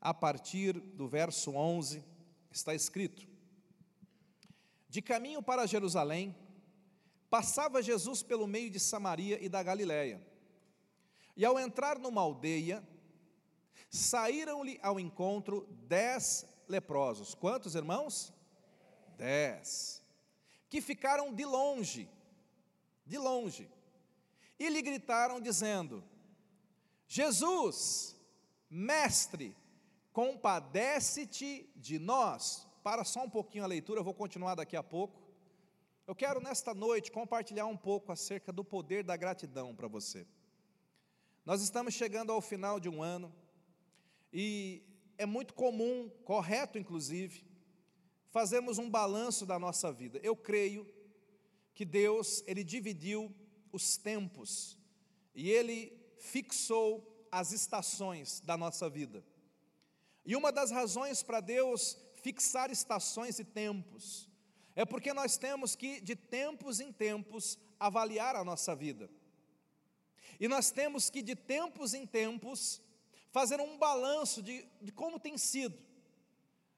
a partir do verso 11, está escrito: De caminho para Jerusalém, passava Jesus pelo meio de Samaria e da Galiléia. E ao entrar numa aldeia, saíram-lhe ao encontro dez leprosos. Quantos irmãos? Dez. Que ficaram de longe, de longe, e lhe gritaram, dizendo: Jesus, mestre, compadece-te de nós. Para só um pouquinho a leitura, eu vou continuar daqui a pouco. Eu quero nesta noite compartilhar um pouco acerca do poder da gratidão para você. Nós estamos chegando ao final de um ano e é muito comum, correto inclusive, fazermos um balanço da nossa vida. Eu creio que Deus, ele dividiu os tempos e ele fixou as estações da nossa vida. E uma das razões para Deus fixar estações e tempos é porque nós temos que, de tempos em tempos, avaliar a nossa vida. E nós temos que, de tempos em tempos, fazer um balanço de, de como tem sido,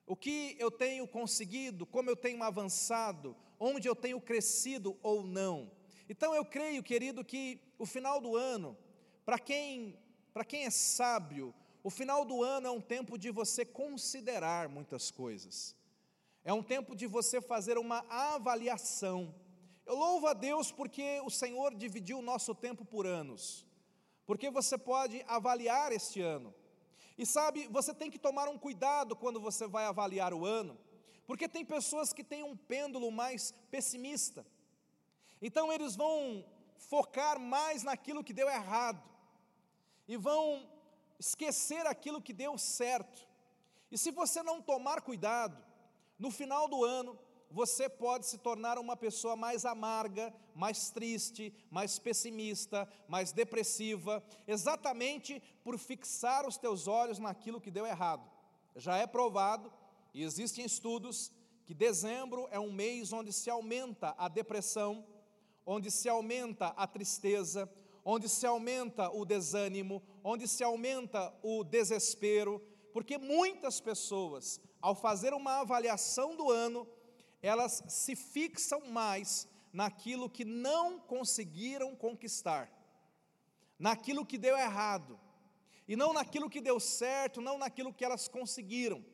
o que eu tenho conseguido, como eu tenho avançado, onde eu tenho crescido ou não. Então eu creio, querido, que o final do ano, para quem, para quem é sábio, o final do ano é um tempo de você considerar muitas coisas. É um tempo de você fazer uma avaliação. Eu louvo a Deus porque o Senhor dividiu o nosso tempo por anos. Porque você pode avaliar este ano. E sabe, você tem que tomar um cuidado quando você vai avaliar o ano, porque tem pessoas que têm um pêndulo mais pessimista. Então eles vão focar mais naquilo que deu errado e vão esquecer aquilo que deu certo. E se você não tomar cuidado, no final do ano, você pode se tornar uma pessoa mais amarga, mais triste, mais pessimista, mais depressiva, exatamente por fixar os teus olhos naquilo que deu errado. Já é provado, e existem estudos, que dezembro é um mês onde se aumenta a depressão, onde se aumenta a tristeza, onde se aumenta o desânimo, onde se aumenta o desespero, porque muitas pessoas, ao fazer uma avaliação do ano, elas se fixam mais naquilo que não conseguiram conquistar, naquilo que deu errado, e não naquilo que deu certo, não naquilo que elas conseguiram.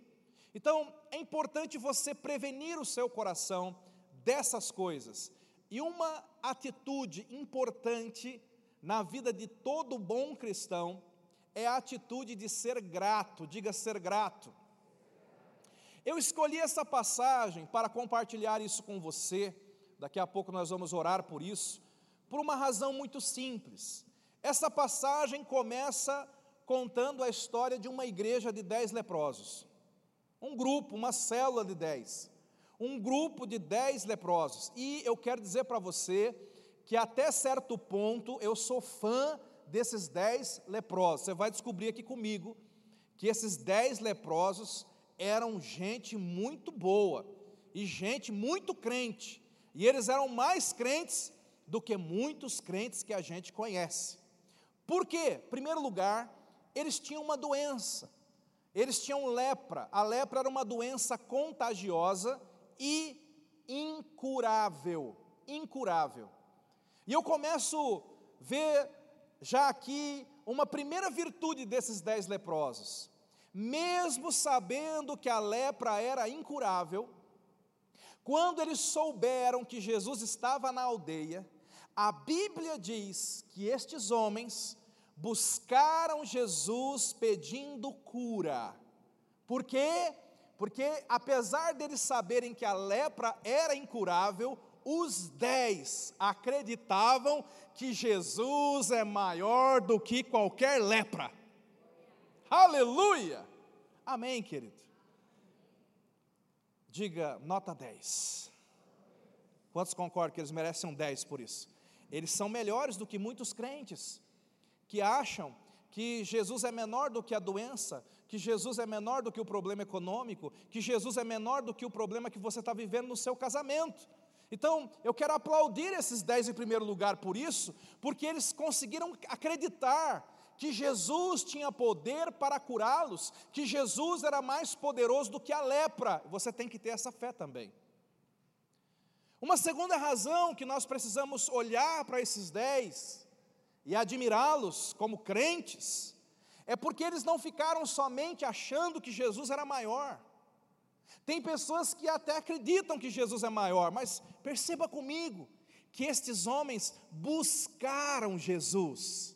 Então, é importante você prevenir o seu coração dessas coisas. E uma atitude importante na vida de todo bom cristão é a atitude de ser grato, diga ser grato. Eu escolhi essa passagem para compartilhar isso com você, daqui a pouco nós vamos orar por isso, por uma razão muito simples. Essa passagem começa contando a história de uma igreja de dez leprosos, um grupo, uma célula de dez, um grupo de dez leprosos, e eu quero dizer para você que até certo ponto eu sou fã desses dez leprosos, você vai descobrir aqui comigo que esses dez leprosos eram gente muito boa e gente muito crente, e eles eram mais crentes do que muitos crentes que a gente conhece. Por quê? Em primeiro lugar, eles tinham uma doença, eles tinham lepra, a lepra era uma doença contagiosa e incurável, incurável. E eu começo a ver já aqui uma primeira virtude desses dez leprosos mesmo sabendo que a lepra era incurável, quando eles souberam que Jesus estava na aldeia, a Bíblia diz que estes homens buscaram Jesus pedindo cura. Por quê? Porque apesar deles saberem que a lepra era incurável, os dez acreditavam que Jesus é maior do que qualquer lepra. Aleluia! Amém, querido. Diga nota 10. Quantos concordam que eles merecem um 10 por isso? Eles são melhores do que muitos crentes que acham que Jesus é menor do que a doença, que Jesus é menor do que o problema econômico, que Jesus é menor do que o problema que você está vivendo no seu casamento. Então, eu quero aplaudir esses dez em primeiro lugar por isso, porque eles conseguiram acreditar que Jesus tinha poder para curá-los, que Jesus era mais poderoso do que a lepra. Você tem que ter essa fé também. Uma segunda razão que nós precisamos olhar para esses dez e admirá-los como crentes, é porque eles não ficaram somente achando que Jesus era maior. Tem pessoas que até acreditam que Jesus é maior, mas perceba comigo que estes homens buscaram Jesus.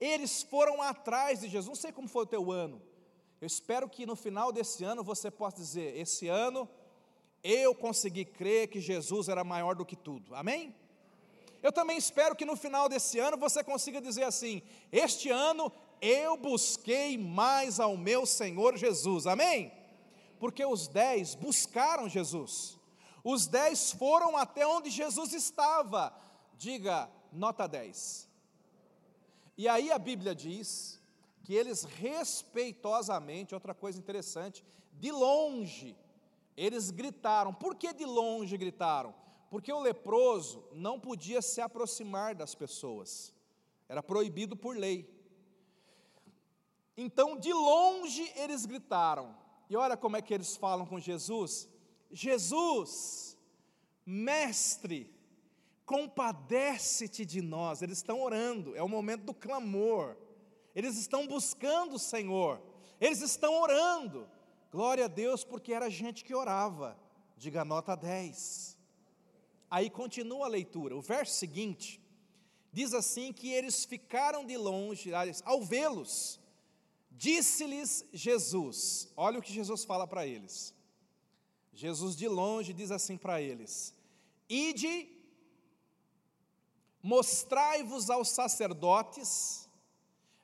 Eles foram atrás de Jesus. Não sei como foi o teu ano. Eu espero que no final desse ano você possa dizer: esse ano eu consegui crer que Jesus era maior do que tudo. Amém? Eu também espero que no final desse ano você consiga dizer assim: este ano eu busquei mais ao meu Senhor Jesus. Amém? Porque os dez buscaram Jesus. Os dez foram até onde Jesus estava. Diga, nota 10. E aí a Bíblia diz que eles respeitosamente, outra coisa interessante, de longe, eles gritaram. Por que de longe gritaram? Porque o leproso não podia se aproximar das pessoas, era proibido por lei. Então, de longe eles gritaram, e olha como é que eles falam com Jesus: Jesus, mestre, compadece-te de nós. Eles estão orando, é o momento do clamor. Eles estão buscando o Senhor, eles estão orando. Glória a Deus, porque era gente que orava. Diga nota 10. Aí continua a leitura. O verso seguinte diz assim: que eles ficaram de longe, ao vê-los, disse-lhes Jesus. Olha o que Jesus fala para eles. Jesus de longe diz assim para eles: Ide Mostrai-vos aos sacerdotes,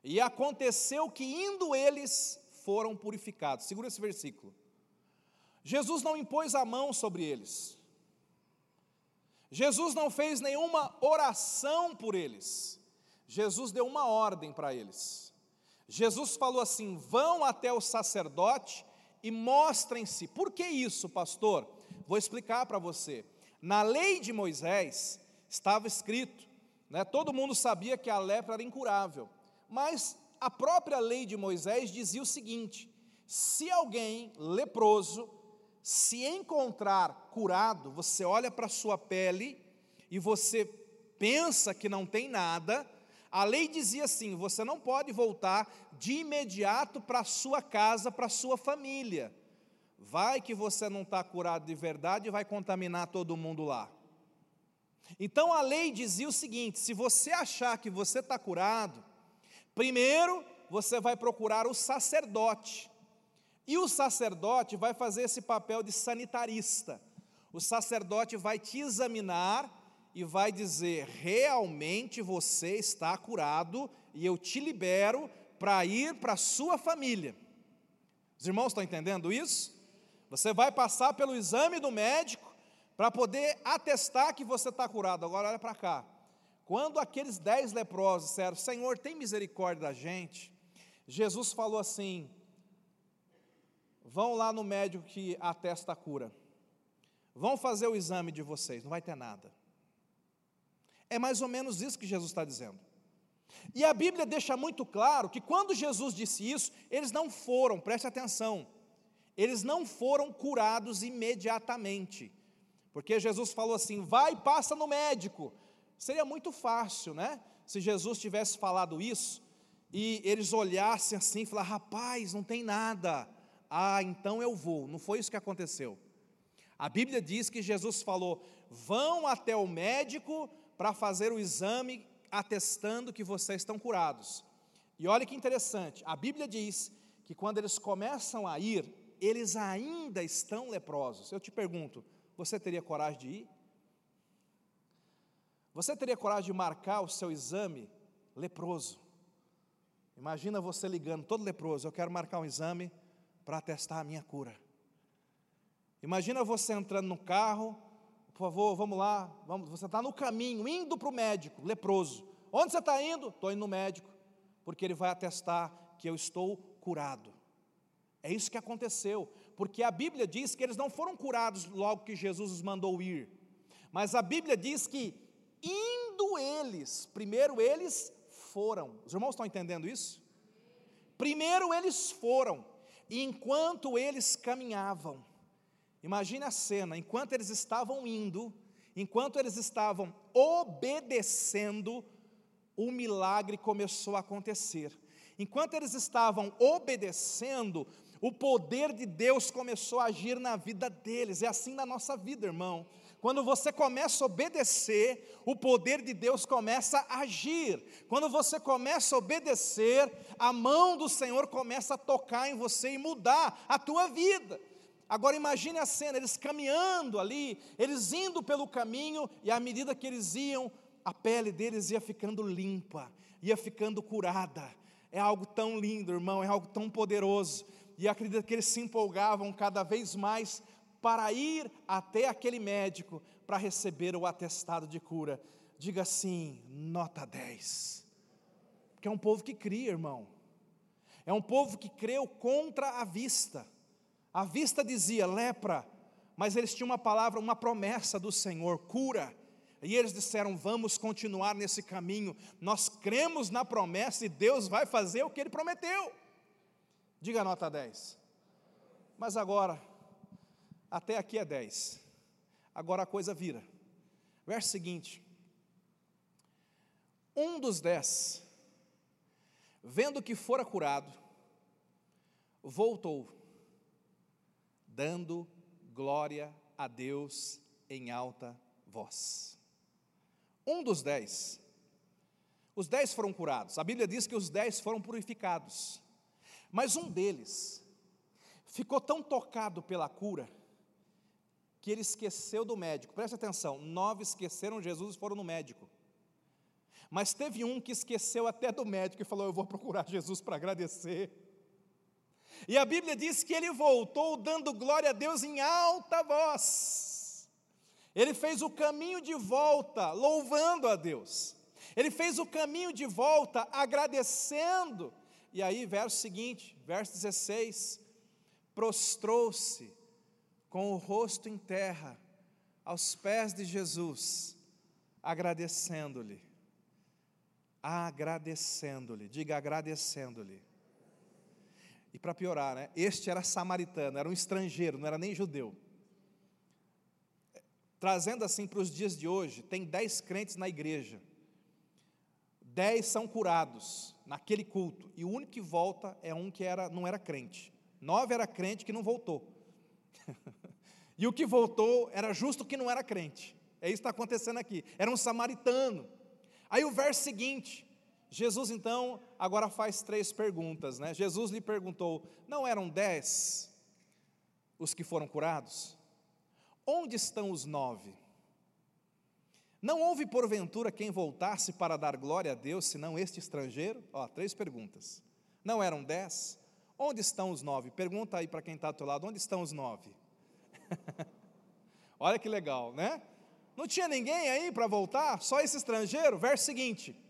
e aconteceu que indo eles foram purificados. Segura esse versículo. Jesus não impôs a mão sobre eles. Jesus não fez nenhuma oração por eles. Jesus deu uma ordem para eles. Jesus falou assim: vão até o sacerdote e mostrem-se. Por que isso, pastor? Vou explicar para você. Na lei de Moisés, estava escrito, né, todo mundo sabia que a lepra era incurável, mas a própria lei de Moisés dizia o seguinte: se alguém leproso se encontrar curado, você olha para a sua pele e você pensa que não tem nada, a lei dizia assim: você não pode voltar de imediato para sua casa, para sua família. Vai que você não está curado de verdade e vai contaminar todo mundo lá. Então a lei dizia o seguinte: se você achar que você está curado, primeiro você vai procurar o sacerdote. E o sacerdote vai fazer esse papel de sanitarista. O sacerdote vai te examinar e vai dizer: realmente você está curado e eu te libero para ir para a sua família. Os irmãos estão entendendo isso? Você vai passar pelo exame do médico para poder atestar que você está curado. Agora olha para cá. Quando aqueles dez leprosos disseram, Senhor, tem misericórdia da gente, Jesus falou assim: vão lá no médico que atesta a cura, vão fazer o exame de vocês, não vai ter nada. É mais ou menos isso que Jesus está dizendo. E a Bíblia deixa muito claro que quando Jesus disse isso, eles não foram, preste atenção, eles não foram curados imediatamente. Porque Jesus falou assim: vai passa no médico. Seria muito fácil, né? Se Jesus tivesse falado isso e eles olhassem assim e falassem: rapaz, não tem nada. Ah, então eu vou. Não foi isso que aconteceu. A Bíblia diz que Jesus falou: vão até o médico para fazer o exame atestando que vocês estão curados. E olha que interessante, a Bíblia diz que quando eles começam a ir, eles ainda estão leprosos. Eu te pergunto, você teria coragem de ir? Você teria coragem de marcar o seu exame leproso? Imagina você ligando, todo leproso, eu quero marcar um exame para testar a minha cura. Imagina você entrando no carro, por favor, vamos lá, vamos, você está no caminho, indo para o médico, leproso. Onde você está indo? Estou indo no médico, porque ele vai atestar que eu estou curado. É isso que aconteceu porque a Bíblia diz que eles não foram curados logo que Jesus os mandou ir, mas a Bíblia diz que indo eles, primeiro eles foram. Os irmãos estão entendendo isso? Primeiro eles foram, e enquanto eles caminhavam, imagine a cena, enquanto eles estavam indo, enquanto eles estavam obedecendo, o milagre começou a acontecer. Enquanto eles estavam obedecendo, o poder de Deus começou a agir na vida deles. É assim na nossa vida, irmão. Quando você começa a obedecer, o poder de Deus começa a agir. Quando você começa a obedecer, a mão do Senhor começa a tocar em você e mudar a tua vida. Agora imagine a cena, eles caminhando ali, eles indo pelo caminho, e à medida que eles iam, a pele deles ia ficando limpa, ia ficando curada. É algo tão lindo, irmão, é algo tão poderoso. E acredito que eles se empolgavam cada vez mais para ir até aquele médico para receber o atestado de cura. Diga assim, nota 10. Porque é um povo que cria, irmão. É um povo que creu contra a vista. A vista dizia lepra, mas eles tinham uma palavra, uma promessa do Senhor, cura. E eles disseram: Vamos continuar nesse caminho. Nós cremos na promessa e Deus vai fazer o que ele prometeu. Diga a nota 10. Mas agora, até aqui é 10. Agora a coisa vira. Verso seguinte: Um dos dez, vendo que fora curado, voltou, dando glória a Deus em alta voz. Um dos dez, os dez foram curados. A Bíblia diz que os dez foram purificados. Mas um deles ficou tão tocado pela cura que ele esqueceu do médico. Preste atenção: nove esqueceram Jesus e foram no médico. Mas teve um que esqueceu até do médico e falou: Eu vou procurar Jesus para agradecer. E a Bíblia diz que ele voltou dando glória a Deus em alta voz. Ele fez o caminho de volta, louvando a Deus. Ele fez o caminho de volta, agradecendo. E aí, verso seguinte, verso 16: prostrou-se com o rosto em terra, aos pés de Jesus, agradecendo-lhe. Agradecendo-lhe, diga agradecendo-lhe. E para piorar, né? Este era samaritano, era um estrangeiro, não era nem judeu. Trazendo assim para os dias de hoje, tem dez crentes na igreja, dez são curados naquele culto, e o único que volta é um que era, não era crente. Nove era crente que não voltou. e o que voltou era justo que não era crente. É isso que está acontecendo aqui. Era um samaritano. Aí o verso seguinte, Jesus então agora faz três perguntas, né? Jesus lhe perguntou: não eram dez os que foram curados? Onde estão os nove? Não houve porventura quem voltasse para dar glória a Deus, senão este estrangeiro? Ó, três perguntas. Não eram dez? Onde estão os nove? Pergunta aí para quem está do teu lado: onde estão os nove? Olha que legal, né? Não tinha ninguém aí para voltar, só esse estrangeiro. Verso seguinte.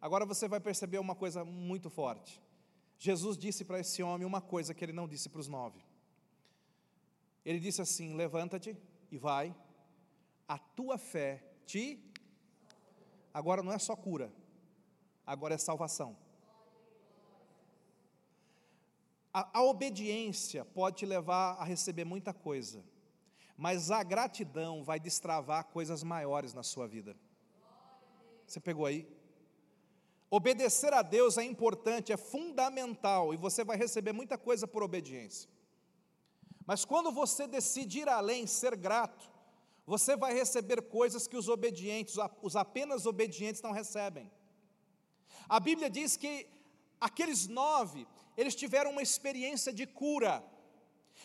Agora você vai perceber uma coisa muito forte. Jesus disse para esse homem uma coisa que ele não disse para os nove. Ele disse assim: Levanta-te e vai, a tua fé te. Agora não é só cura, agora é salvação. A, a obediência pode te levar a receber muita coisa mas a gratidão vai destravar coisas maiores na sua vida. Você pegou aí? Obedecer a Deus é importante, é fundamental, e você vai receber muita coisa por obediência. Mas quando você decide ir além, ser grato, você vai receber coisas que os obedientes, os apenas obedientes não recebem. A Bíblia diz que aqueles nove, eles tiveram uma experiência de cura.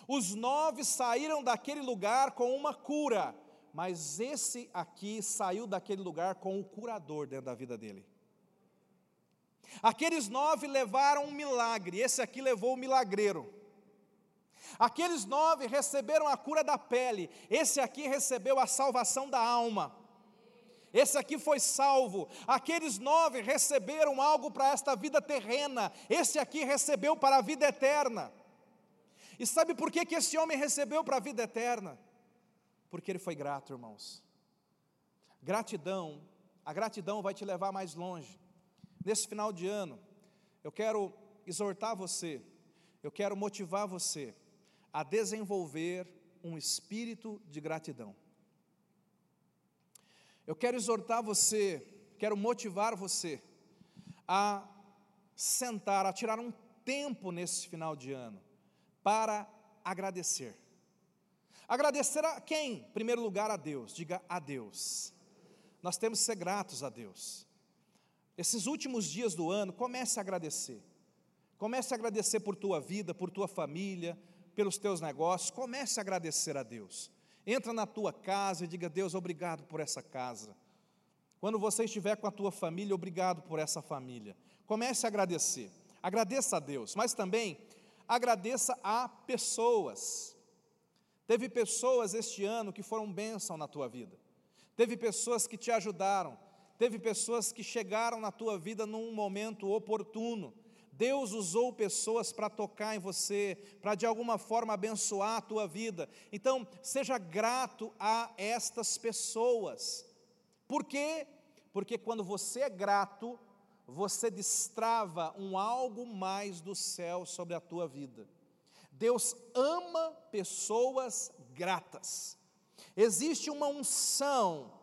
Os nove saíram daquele lugar com uma cura, mas esse aqui saiu daquele lugar com o curador dentro da vida dele. Aqueles nove levaram um milagre, esse aqui levou o milagreiro. Aqueles nove receberam a cura da pele, esse aqui recebeu a salvação da alma. Esse aqui foi salvo. Aqueles nove receberam algo para esta vida terrena, esse aqui recebeu para a vida eterna. E sabe por que, que esse homem recebeu para a vida eterna? Porque ele foi grato, irmãos. Gratidão, a gratidão vai te levar mais longe, Nesse final de ano, eu quero exortar você, eu quero motivar você a desenvolver um espírito de gratidão. Eu quero exortar você, quero motivar você a sentar, a tirar um tempo nesse final de ano para agradecer. Agradecer a quem? Em primeiro lugar, a Deus. Diga a Deus. Nós temos que ser gratos a Deus. Esses últimos dias do ano, comece a agradecer. Comece a agradecer por tua vida, por tua família, pelos teus negócios. Comece a agradecer a Deus. Entra na tua casa e diga: Deus, obrigado por essa casa. Quando você estiver com a tua família, obrigado por essa família. Comece a agradecer. Agradeça a Deus, mas também agradeça a pessoas. Teve pessoas este ano que foram bênção na tua vida. Teve pessoas que te ajudaram. Teve pessoas que chegaram na tua vida num momento oportuno. Deus usou pessoas para tocar em você, para de alguma forma abençoar a tua vida. Então, seja grato a estas pessoas. Por quê? Porque quando você é grato, você destrava um algo mais do céu sobre a tua vida. Deus ama pessoas gratas. Existe uma unção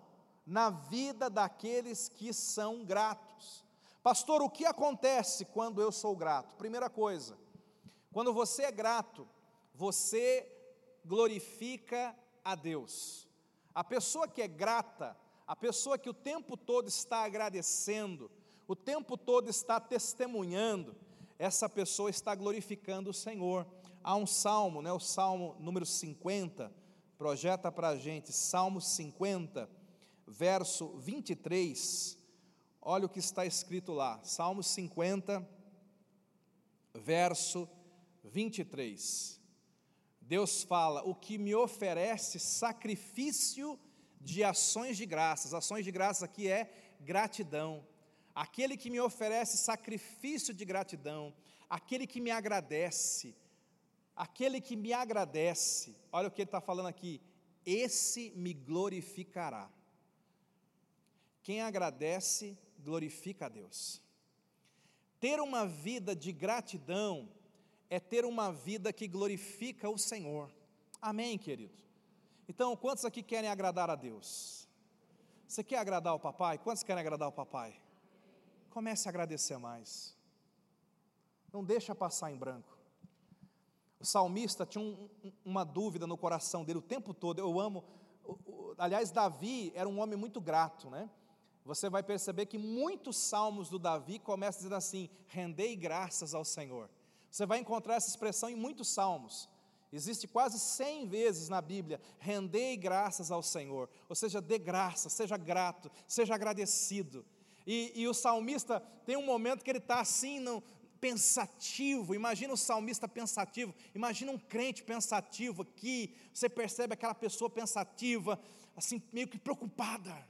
na vida daqueles que são gratos. Pastor, o que acontece quando eu sou grato? Primeira coisa, quando você é grato, você glorifica a Deus. A pessoa que é grata, a pessoa que o tempo todo está agradecendo, o tempo todo está testemunhando, essa pessoa está glorificando o Senhor. Há um salmo, né, o salmo número 50, projeta para a gente, Salmo 50, verso 23, olha o que está escrito lá, Salmo 50, verso 23. Deus fala: O que me oferece sacrifício de ações de graças, ações de graças aqui é gratidão. Aquele que me oferece sacrifício de gratidão, aquele que me agradece, Aquele que me agradece, olha o que ele está falando aqui, esse me glorificará. Quem agradece, glorifica a Deus. Ter uma vida de gratidão é ter uma vida que glorifica o Senhor. Amém, querido? Então, quantos aqui querem agradar a Deus? Você quer agradar o papai? Quantos querem agradar o papai? Comece a agradecer mais. Não deixa passar em branco. O salmista tinha um, uma dúvida no coração dele o tempo todo. Eu amo. aliás, Davi era um homem muito grato, né? Você vai perceber que muitos salmos do Davi começam dizendo assim: rendei graças ao Senhor. Você vai encontrar essa expressão em muitos salmos. Existe quase 100 vezes na Bíblia, rendei graças ao Senhor. Ou seja, dê graça, seja grato, seja agradecido. E, e, o salmista tem um momento que ele está assim, no, pensativo, imagina o salmista pensativo, imagina um crente pensativo aqui, você percebe aquela pessoa pensativa, assim, meio que preocupada.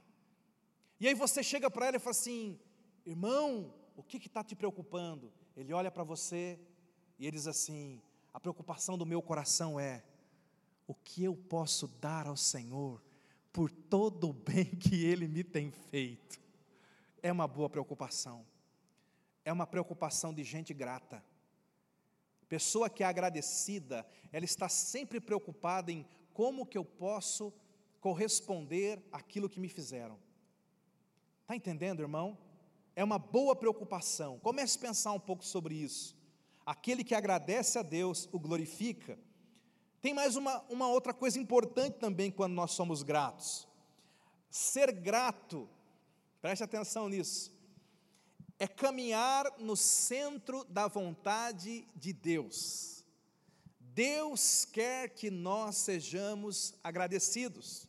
E aí você chega para ela e fala assim: irmão, o que está te preocupando? Ele olha para você e ele diz assim: a preocupação do meu coração é: o que eu posso dar ao Senhor por todo o bem que Ele me tem feito? É uma boa preocupação é uma preocupação de gente grata. Pessoa que é agradecida, ela está sempre preocupada em como que eu posso corresponder àquilo que me fizeram. Está entendendo, irmão? É uma boa preocupação. Comece a pensar um pouco sobre isso. Aquele que agradece a Deus o glorifica. Tem mais uma, uma outra coisa importante também quando nós somos gratos. Ser grato, preste atenção nisso é caminhar no centro da vontade de Deus. Deus quer que nós sejamos agradecidos.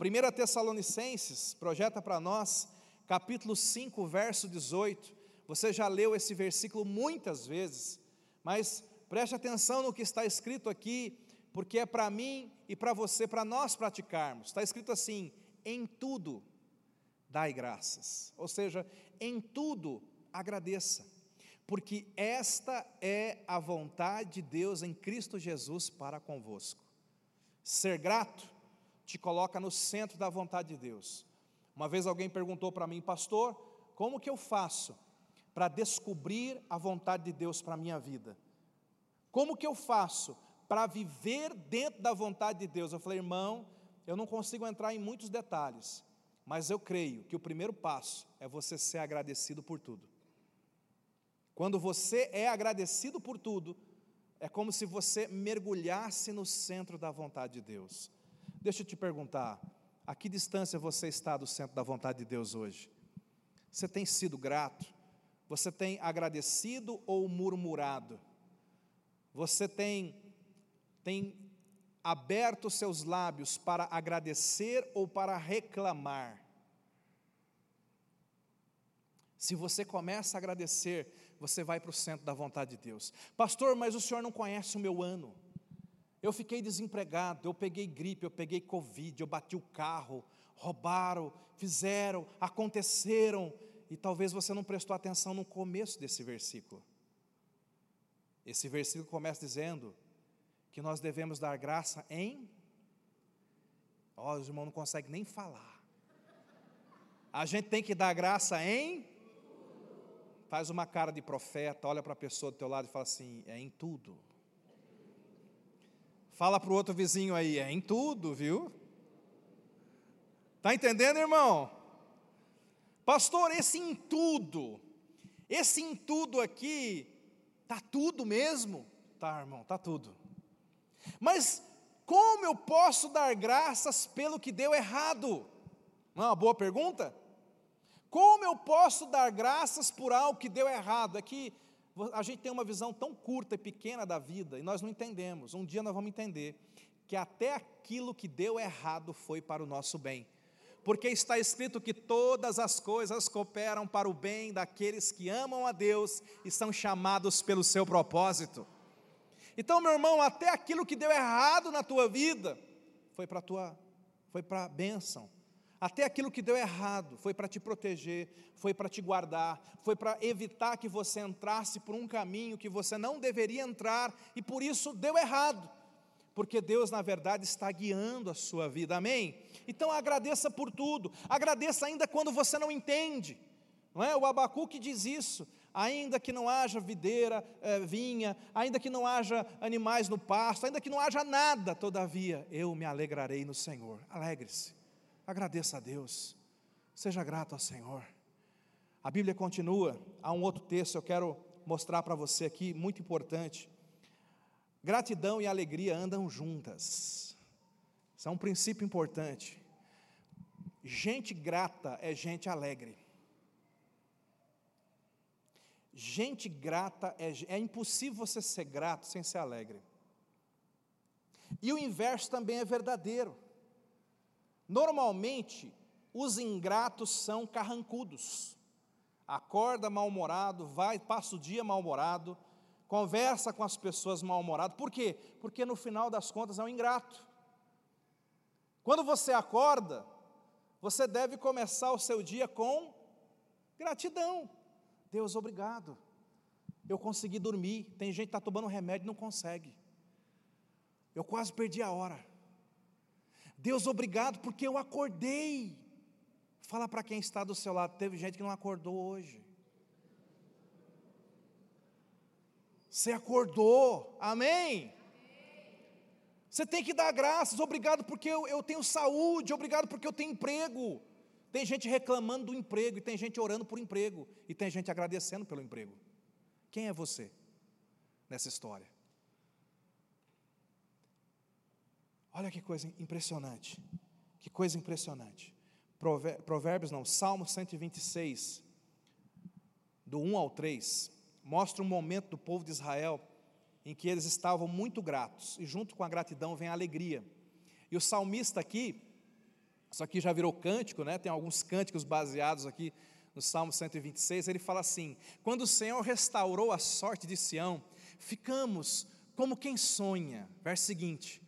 1 Tessalonicenses projeta para nós, capítulo 5, verso 18. Você já leu esse versículo muitas vezes, mas preste atenção no que está escrito aqui, porque é para mim e para você, para nós praticarmos. Está escrito assim: em tudo dai graças. Ou seja, em tudo agradeça, porque esta é a vontade de Deus em Cristo Jesus para convosco. Ser grato te coloca no centro da vontade de Deus. Uma vez alguém perguntou para mim, pastor, como que eu faço para descobrir a vontade de Deus para a minha vida? Como que eu faço para viver dentro da vontade de Deus? Eu falei, irmão, eu não consigo entrar em muitos detalhes, mas eu creio que o primeiro passo é você ser agradecido por tudo. Quando você é agradecido por tudo, é como se você mergulhasse no centro da vontade de Deus. Deixa eu te perguntar, a que distância você está do centro da vontade de Deus hoje? Você tem sido grato? Você tem agradecido ou murmurado? Você tem, tem aberto seus lábios para agradecer ou para reclamar? Se você começa a agradecer, você vai para o centro da vontade de Deus. Pastor, mas o senhor não conhece o meu ano. Eu fiquei desempregado, eu peguei gripe, eu peguei Covid, eu bati o carro, roubaram, fizeram, aconteceram, e talvez você não prestou atenção no começo desse versículo. Esse versículo começa dizendo que nós devemos dar graça em. Ó, oh, os irmãos não conseguem nem falar. A gente tem que dar graça em. Faz uma cara de profeta, olha para a pessoa do teu lado e fala assim: é em tudo. Fala para o outro vizinho aí, é em tudo, viu? Está entendendo, irmão? Pastor, esse em tudo, esse em tudo aqui, tá tudo mesmo? Tá, irmão, tá tudo. Mas como eu posso dar graças pelo que deu errado? Não é uma boa pergunta? Como eu posso dar graças por algo que deu errado? É que a gente tem uma visão tão curta e pequena da vida e nós não entendemos. Um dia nós vamos entender que até aquilo que deu errado foi para o nosso bem. Porque está escrito que todas as coisas cooperam para o bem daqueles que amam a Deus e são chamados pelo seu propósito. Então, meu irmão, até aquilo que deu errado na tua vida foi para tua foi para a bênção até aquilo que deu errado foi para te proteger, foi para te guardar, foi para evitar que você entrasse por um caminho que você não deveria entrar e por isso deu errado. Porque Deus, na verdade, está guiando a sua vida, amém? Então agradeça por tudo, agradeça ainda quando você não entende, não é? O Abacuque diz isso, ainda que não haja videira, é, vinha, ainda que não haja animais no pasto, ainda que não haja nada, todavia eu me alegrarei no Senhor. Alegre-se. Agradeça a Deus, seja grato ao Senhor. A Bíblia continua, há um outro texto eu quero mostrar para você aqui, muito importante. Gratidão e alegria andam juntas, isso é um princípio importante. Gente grata é gente alegre. Gente grata é, é impossível você ser grato sem ser alegre. E o inverso também é verdadeiro. Normalmente, os ingratos são carrancudos. Acorda mal-humorado, vai, passa o dia mal-humorado, conversa com as pessoas mal-humorado. Por quê? Porque no final das contas é um ingrato. Quando você acorda, você deve começar o seu dia com gratidão. Deus, obrigado. Eu consegui dormir. Tem gente que está tomando remédio e não consegue. Eu quase perdi a hora. Deus, obrigado porque eu acordei. Fala para quem está do seu lado, teve gente que não acordou hoje. Você acordou, amém? Você tem que dar graças, obrigado porque eu, eu tenho saúde, obrigado porque eu tenho emprego. Tem gente reclamando do emprego, e tem gente orando por emprego, e tem gente agradecendo pelo emprego. Quem é você nessa história? Olha que coisa impressionante. Que coisa impressionante. Provérbios não, Salmo 126, do 1 ao 3, mostra um momento do povo de Israel em que eles estavam muito gratos, e junto com a gratidão vem a alegria. E o salmista aqui, isso aqui já virou cântico, né? tem alguns cânticos baseados aqui no Salmo 126, ele fala assim: Quando o Senhor restaurou a sorte de Sião, ficamos como quem sonha. Verso seguinte: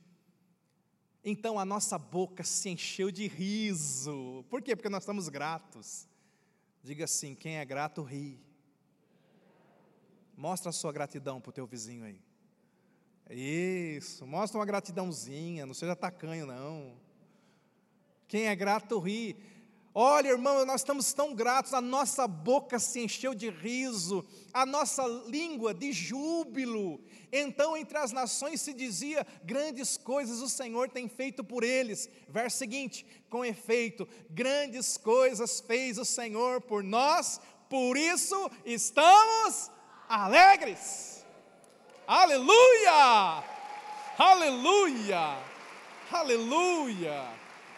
então a nossa boca se encheu de riso. Por quê? Porque nós estamos gratos. Diga assim: quem é grato ri. Mostra a sua gratidão para o teu vizinho aí. Isso, mostra uma gratidãozinha, não seja tacanho, não. Quem é grato ri. Olha, irmão, nós estamos tão gratos, a nossa boca se encheu de riso, a nossa língua de júbilo. Então, entre as nações se dizia: grandes coisas o Senhor tem feito por eles. Verso seguinte: com efeito, grandes coisas fez o Senhor por nós, por isso estamos alegres. Aleluia! Aleluia! Aleluia!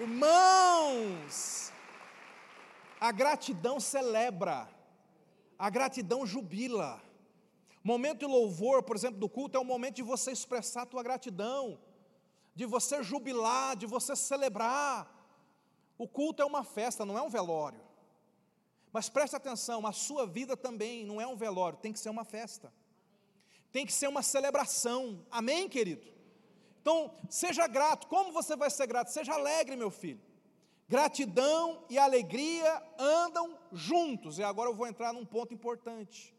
Irmãos, a gratidão celebra, a gratidão jubila. Momento de louvor, por exemplo, do culto, é o momento de você expressar a tua gratidão, de você jubilar, de você celebrar. O culto é uma festa, não é um velório. Mas preste atenção, a sua vida também não é um velório, tem que ser uma festa. Tem que ser uma celebração. Amém, querido? Então, seja grato. Como você vai ser grato? Seja alegre, meu filho. Gratidão e alegria andam juntos. E agora eu vou entrar num ponto importante,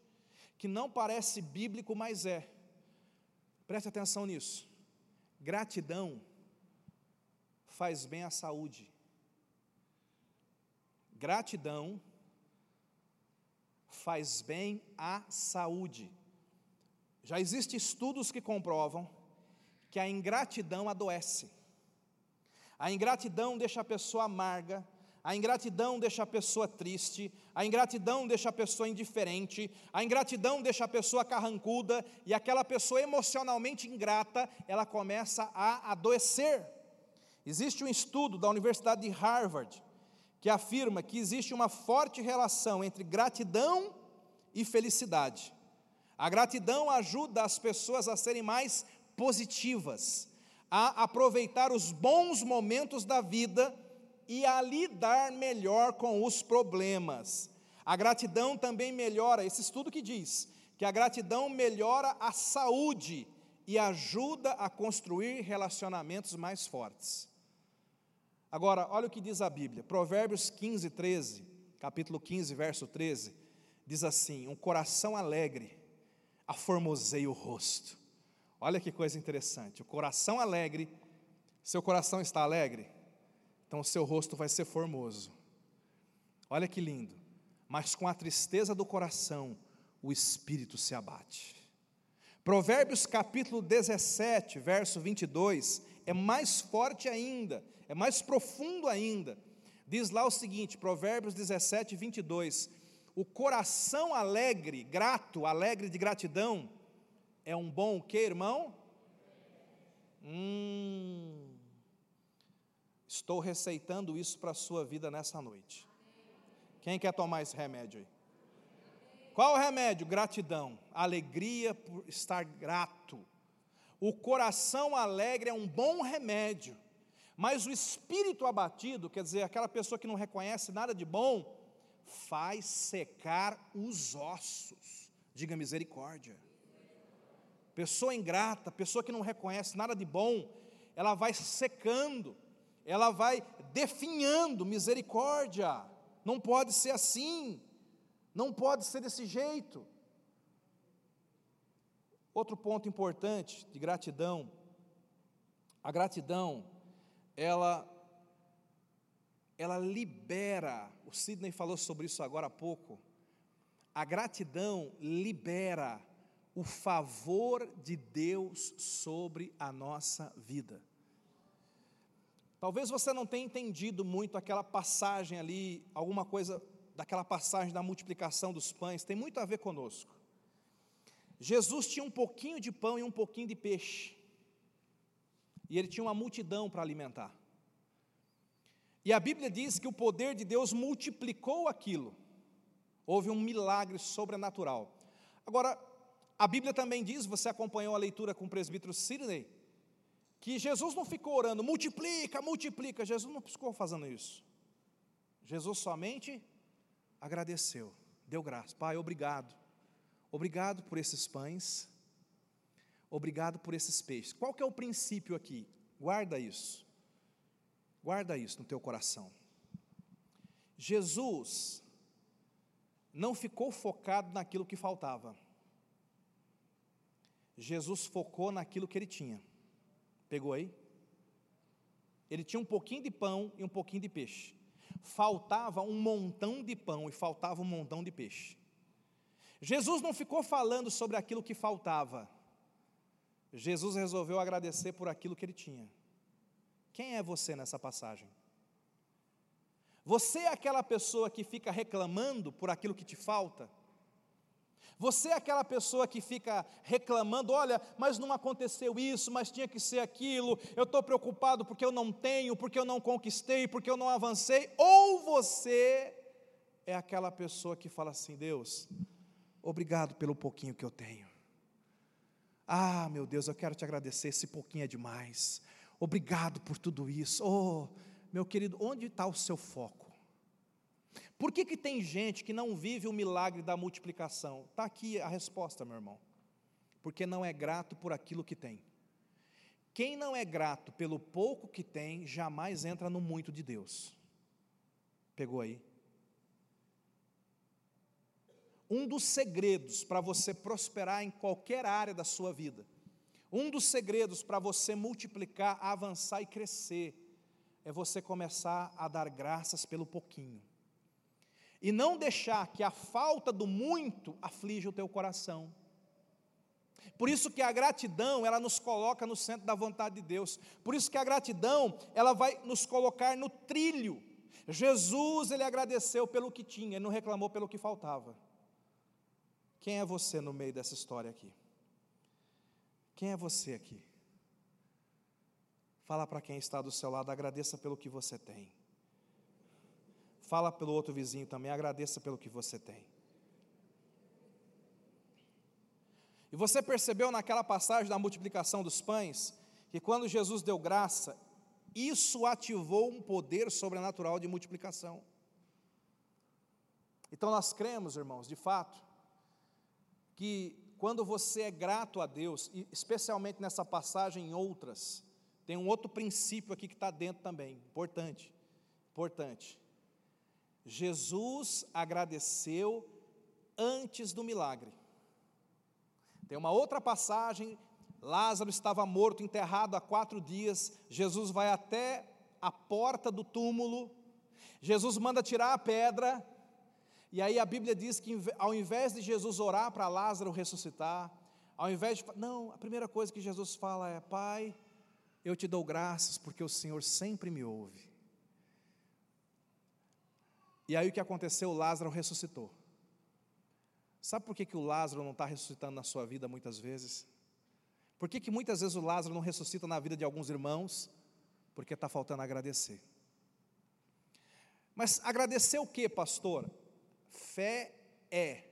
que não parece bíblico, mas é. Preste atenção nisso. Gratidão faz bem à saúde. Gratidão faz bem à saúde. Já existem estudos que comprovam que a ingratidão adoece. A ingratidão deixa a pessoa amarga, a ingratidão deixa a pessoa triste, a ingratidão deixa a pessoa indiferente, a ingratidão deixa a pessoa carrancuda, e aquela pessoa emocionalmente ingrata, ela começa a adoecer. Existe um estudo da Universidade de Harvard que afirma que existe uma forte relação entre gratidão e felicidade. A gratidão ajuda as pessoas a serem mais positivas, a aproveitar os bons momentos da vida e a lidar melhor com os problemas. A gratidão também melhora, esse estudo que diz que a gratidão melhora a saúde e ajuda a construir relacionamentos mais fortes. Agora, olha o que diz a Bíblia, Provérbios 15, 13, capítulo 15, verso 13, diz assim: Um coração alegre aformoseia o rosto, Olha que coisa interessante. O coração alegre, seu coração está alegre, então o seu rosto vai ser formoso. Olha que lindo. Mas com a tristeza do coração, o espírito se abate. Provérbios capítulo 17, verso 22, é mais forte ainda, é mais profundo ainda. Diz lá o seguinte, Provérbios 17, 22: O coração alegre, grato, alegre de gratidão, é um bom o que, irmão? Hum, estou receitando isso para a sua vida nessa noite. Quem quer tomar esse remédio aí? Qual o remédio? Gratidão, alegria por estar grato. O coração alegre é um bom remédio, mas o espírito abatido, quer dizer, aquela pessoa que não reconhece nada de bom, faz secar os ossos. Diga misericórdia. Pessoa ingrata, pessoa que não reconhece nada de bom, ela vai secando, ela vai definhando misericórdia. Não pode ser assim, não pode ser desse jeito. Outro ponto importante de gratidão, a gratidão, ela ela libera, o Sidney falou sobre isso agora há pouco. A gratidão libera o favor de Deus sobre a nossa vida. Talvez você não tenha entendido muito aquela passagem ali, alguma coisa daquela passagem da multiplicação dos pães, tem muito a ver conosco. Jesus tinha um pouquinho de pão e um pouquinho de peixe, e ele tinha uma multidão para alimentar. E a Bíblia diz que o poder de Deus multiplicou aquilo, houve um milagre sobrenatural. Agora, a Bíblia também diz, você acompanhou a leitura com o presbítero Sidney, que Jesus não ficou orando, multiplica, multiplica. Jesus não ficou fazendo isso. Jesus somente agradeceu, deu graça. Pai, obrigado. Obrigado por esses pães. Obrigado por esses peixes. Qual que é o princípio aqui? Guarda isso. Guarda isso no teu coração. Jesus não ficou focado naquilo que faltava. Jesus focou naquilo que ele tinha. Pegou aí? Ele tinha um pouquinho de pão e um pouquinho de peixe. faltava um montão de pão e faltava um montão de peixe. Jesus não ficou falando sobre aquilo que faltava. Jesus resolveu agradecer por aquilo que ele tinha. Quem é você nessa passagem? Você é aquela pessoa que fica reclamando por aquilo que te falta? Você é aquela pessoa que fica reclamando: olha, mas não aconteceu isso, mas tinha que ser aquilo, eu estou preocupado porque eu não tenho, porque eu não conquistei, porque eu não avancei? Ou você é aquela pessoa que fala assim: Deus, obrigado pelo pouquinho que eu tenho. Ah, meu Deus, eu quero te agradecer, esse pouquinho é demais. Obrigado por tudo isso. Oh, meu querido, onde está o seu foco? Por que, que tem gente que não vive o milagre da multiplicação? Está aqui a resposta, meu irmão. Porque não é grato por aquilo que tem. Quem não é grato pelo pouco que tem, jamais entra no muito de Deus. Pegou aí? Um dos segredos para você prosperar em qualquer área da sua vida, um dos segredos para você multiplicar, avançar e crescer, é você começar a dar graças pelo pouquinho e não deixar que a falta do muito aflige o teu coração. Por isso que a gratidão, ela nos coloca no centro da vontade de Deus. Por isso que a gratidão, ela vai nos colocar no trilho. Jesus, ele agradeceu pelo que tinha, ele não reclamou pelo que faltava. Quem é você no meio dessa história aqui? Quem é você aqui? Fala para quem está do seu lado, agradeça pelo que você tem. Fala pelo outro vizinho também, agradeça pelo que você tem. E você percebeu naquela passagem da multiplicação dos pães, que quando Jesus deu graça, isso ativou um poder sobrenatural de multiplicação. Então nós cremos, irmãos, de fato, que quando você é grato a Deus, e especialmente nessa passagem em outras, tem um outro princípio aqui que está dentro também, importante, importante. Jesus agradeceu antes do milagre. Tem uma outra passagem, Lázaro estava morto, enterrado há quatro dias, Jesus vai até a porta do túmulo, Jesus manda tirar a pedra, e aí a Bíblia diz que ao invés de Jesus orar para Lázaro ressuscitar, ao invés de. Não, a primeira coisa que Jesus fala é: Pai, eu te dou graças porque o Senhor sempre me ouve. E aí o que aconteceu? Lázaro ressuscitou. Sabe por que, que o Lázaro não está ressuscitando na sua vida muitas vezes? Por que, que muitas vezes o Lázaro não ressuscita na vida de alguns irmãos? Porque está faltando agradecer. Mas agradecer o que, pastor? Fé é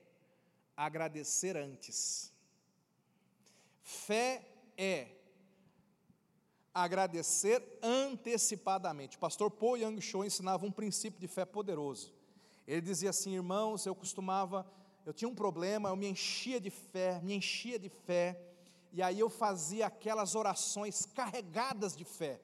agradecer antes. Fé é agradecer antecipadamente. O pastor Paul Yang Cho ensinava um princípio de fé poderoso. Ele dizia assim, irmãos, eu costumava, eu tinha um problema, eu me enchia de fé, me enchia de fé, e aí eu fazia aquelas orações carregadas de fé.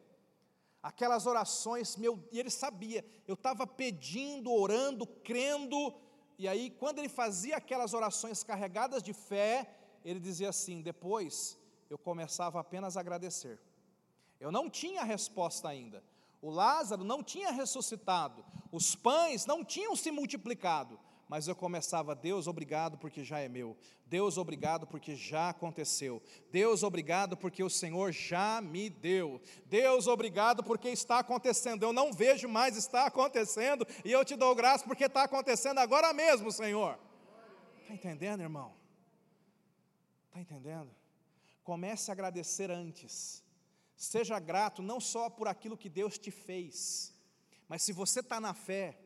Aquelas orações, meu, e ele sabia, eu estava pedindo, orando, crendo, e aí quando ele fazia aquelas orações carregadas de fé, ele dizia assim: depois eu começava apenas a agradecer. Eu não tinha resposta ainda. O Lázaro não tinha ressuscitado, os pães não tinham se multiplicado, mas eu começava, Deus, obrigado porque já é meu. Deus, obrigado porque já aconteceu. Deus, obrigado porque o Senhor já me deu. Deus, obrigado porque está acontecendo. Eu não vejo mais, está acontecendo, e eu te dou graça porque está acontecendo agora mesmo, Senhor. Está entendendo, irmão? Está entendendo? Comece a agradecer antes Seja grato não só por aquilo que Deus te fez, mas se você está na fé,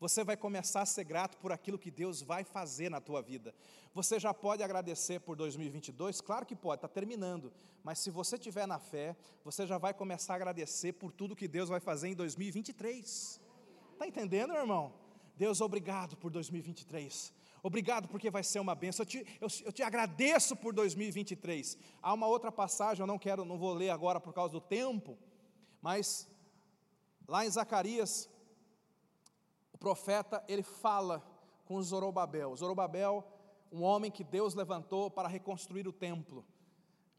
você vai começar a ser grato por aquilo que Deus vai fazer na tua vida. Você já pode agradecer por 2022? Claro que pode, está terminando. Mas se você tiver na fé, você já vai começar a agradecer por tudo que Deus vai fazer em 2023. Está entendendo, irmão? Deus, obrigado por 2023. Obrigado porque vai ser uma benção. Eu te, eu, eu te agradeço por 2023. Há uma outra passagem, eu não quero, não vou ler agora por causa do tempo, mas lá em Zacarias, o profeta, ele fala com Zorobabel. Zorobabel, um homem que Deus levantou para reconstruir o templo.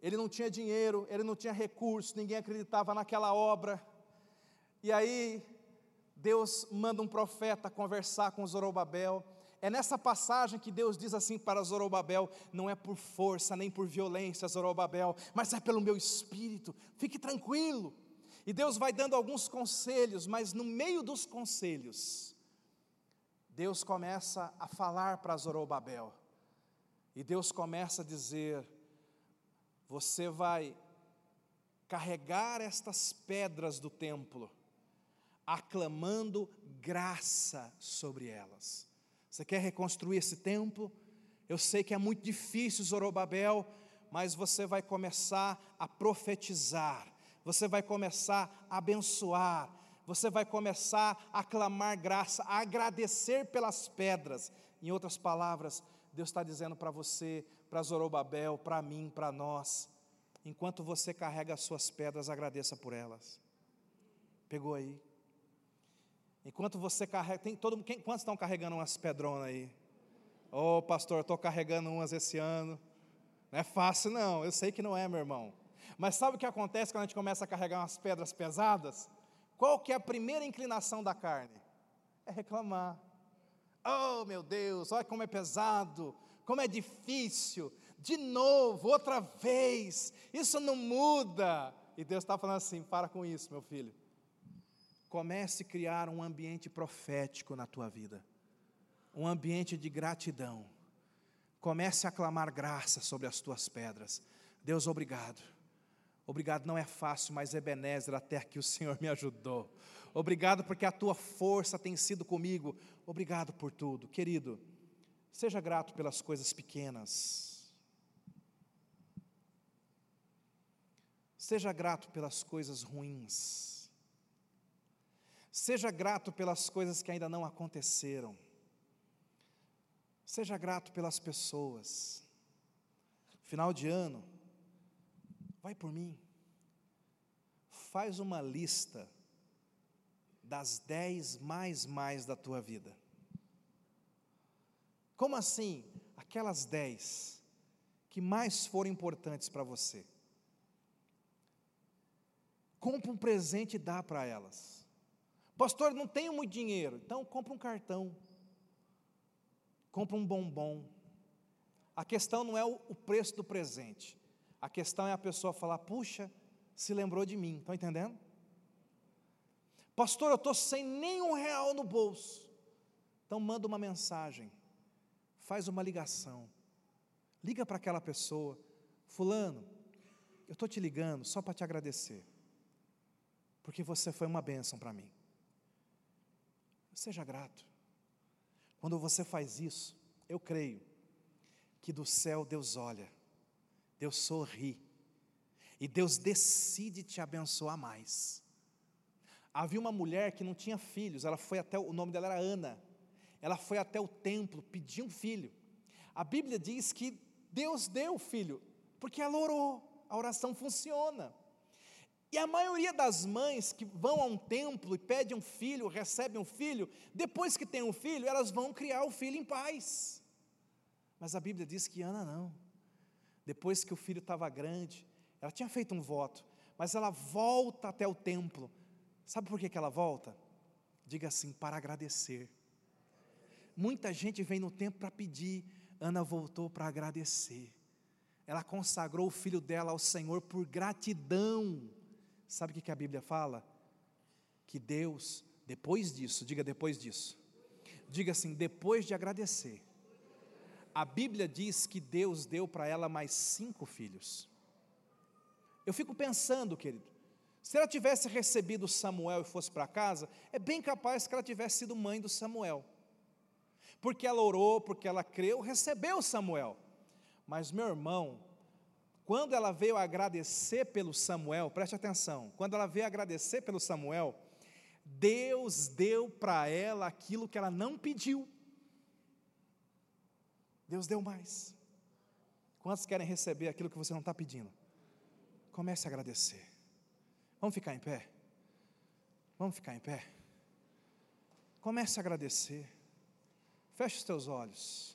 Ele não tinha dinheiro, ele não tinha recursos, ninguém acreditava naquela obra. E aí Deus manda um profeta conversar com Zorobabel. É nessa passagem que Deus diz assim para Zorobabel: não é por força nem por violência, Zorobabel, mas é pelo meu espírito. Fique tranquilo. E Deus vai dando alguns conselhos, mas no meio dos conselhos, Deus começa a falar para Zorobabel. E Deus começa a dizer: você vai carregar estas pedras do templo, aclamando graça sobre elas. Você quer reconstruir esse templo? Eu sei que é muito difícil, Zorobabel, mas você vai começar a profetizar, você vai começar a abençoar, você vai começar a clamar graça, a agradecer pelas pedras. Em outras palavras, Deus está dizendo para você, para Zorobabel, para mim, para nós, enquanto você carrega as suas pedras, agradeça por elas. Pegou aí? Enquanto você carrega, tem todo quem, quantos estão carregando umas pedronas aí? Ô oh, pastor, estou carregando umas esse ano. Não é fácil, não, eu sei que não é, meu irmão. Mas sabe o que acontece quando a gente começa a carregar umas pedras pesadas? Qual que é a primeira inclinação da carne? É reclamar. Oh, meu Deus, olha como é pesado, como é difícil, de novo, outra vez, isso não muda. E Deus está falando assim: para com isso, meu filho. Comece a criar um ambiente profético na tua vida, um ambiente de gratidão. Comece a clamar graça sobre as tuas pedras. Deus, obrigado. Obrigado, não é fácil, mas é Ebenezer, até que o Senhor me ajudou. Obrigado porque a tua força tem sido comigo. Obrigado por tudo. Querido, seja grato pelas coisas pequenas Seja grato pelas coisas ruins. Seja grato pelas coisas que ainda não aconteceram. Seja grato pelas pessoas. Final de ano, vai por mim. Faz uma lista das dez mais mais da tua vida. Como assim? Aquelas dez que mais foram importantes para você compra um presente e dá para elas. Pastor, não tenho muito dinheiro, então compra um cartão, compra um bombom. A questão não é o, preço do presente, a questão é a pessoa falar: puxa, se lembrou de mim, estão entendendo? Pastor, eu estou sem nenhum real no bolso. Então manda uma mensagem, faz uma ligação, liga para aquela pessoa, fulano, eu estou te ligando só para te agradecer porque você foi uma bênção para mim. Seja grato. Quando você faz isso, eu creio que do céu Deus olha, Deus sorri, e Deus decide te abençoar mais. Havia uma mulher que não tinha filhos, ela foi até, o nome dela era Ana, ela foi até o templo pedir um filho. A Bíblia diz que Deus deu o filho, porque ela orou, a oração funciona. E a maioria das mães que vão a um templo e pedem um filho, recebem um filho, depois que tem um filho, elas vão criar o filho em paz. Mas a Bíblia diz que Ana não. Depois que o filho estava grande, ela tinha feito um voto, mas ela volta até o templo. Sabe por que, que ela volta? Diga assim, para agradecer. Muita gente vem no templo para pedir, Ana voltou para agradecer. Ela consagrou o filho dela ao Senhor por gratidão Sabe o que a Bíblia fala? Que Deus, depois disso, diga depois disso, diga assim, depois de agradecer, a Bíblia diz que Deus deu para ela mais cinco filhos. Eu fico pensando, querido, se ela tivesse recebido Samuel e fosse para casa, é bem capaz que ela tivesse sido mãe do Samuel. Porque ela orou, porque ela creu, recebeu Samuel. Mas meu irmão, quando ela veio agradecer pelo Samuel, preste atenção, quando ela veio agradecer pelo Samuel, Deus deu para ela aquilo que ela não pediu. Deus deu mais. Quantos querem receber aquilo que você não está pedindo? Comece a agradecer. Vamos ficar em pé? Vamos ficar em pé? Comece a agradecer. Feche os teus olhos.